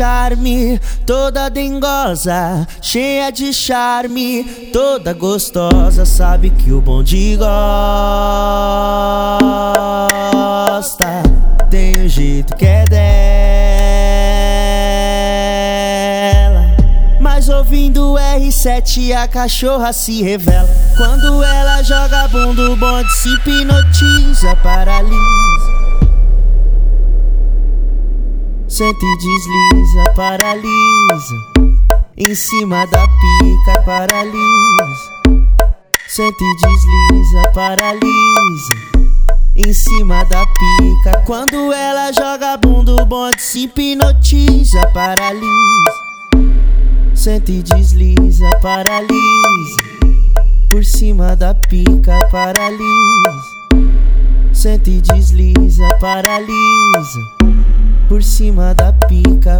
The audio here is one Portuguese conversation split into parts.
charme, toda dengosa, cheia de charme, toda gostosa, sabe que o bonde gosta. Tem o um jeito que é dela. Mas ouvindo o R7 a cachorra se revela. Quando ela joga bunda, o bonde se hipnotiza, paralisa. Sente e desliza, paralisa. Em cima da pica, paralisa. Sente e desliza, paralisa. Em cima da pica. Quando ela joga bunda, o bonde se hipnotiza, paralisa. Sente e desliza, paralisa. Por cima da pica, paralisa. Sente e desliza, paralisa por cima da pica.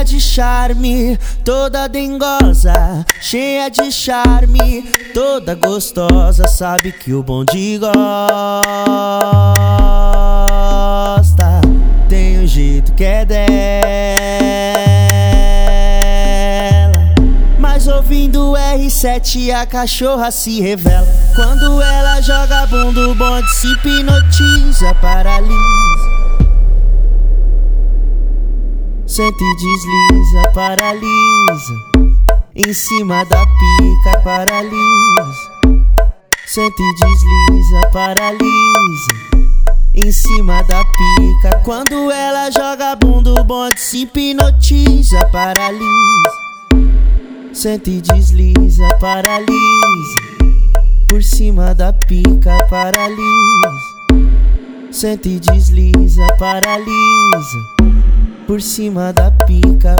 Cheia de charme, toda dengosa, cheia de charme, toda gostosa, sabe que o bonde gosta. Tem um jeito que é dela. Mas ouvindo o R7 a cachorra se revela. Quando ela joga bunda, o bonde se hipnotiza, paralisa. Sente e desliza, paralisa. Em cima da pica, paralisa. Sente e desliza, paralisa. Em cima da pica. Quando ela joga bunda, o bonde se hipnotiza, paralisa. Sente e desliza, paralisa. Por cima da pica, paralisa. Sente e desliza, paralisa por cima da pica.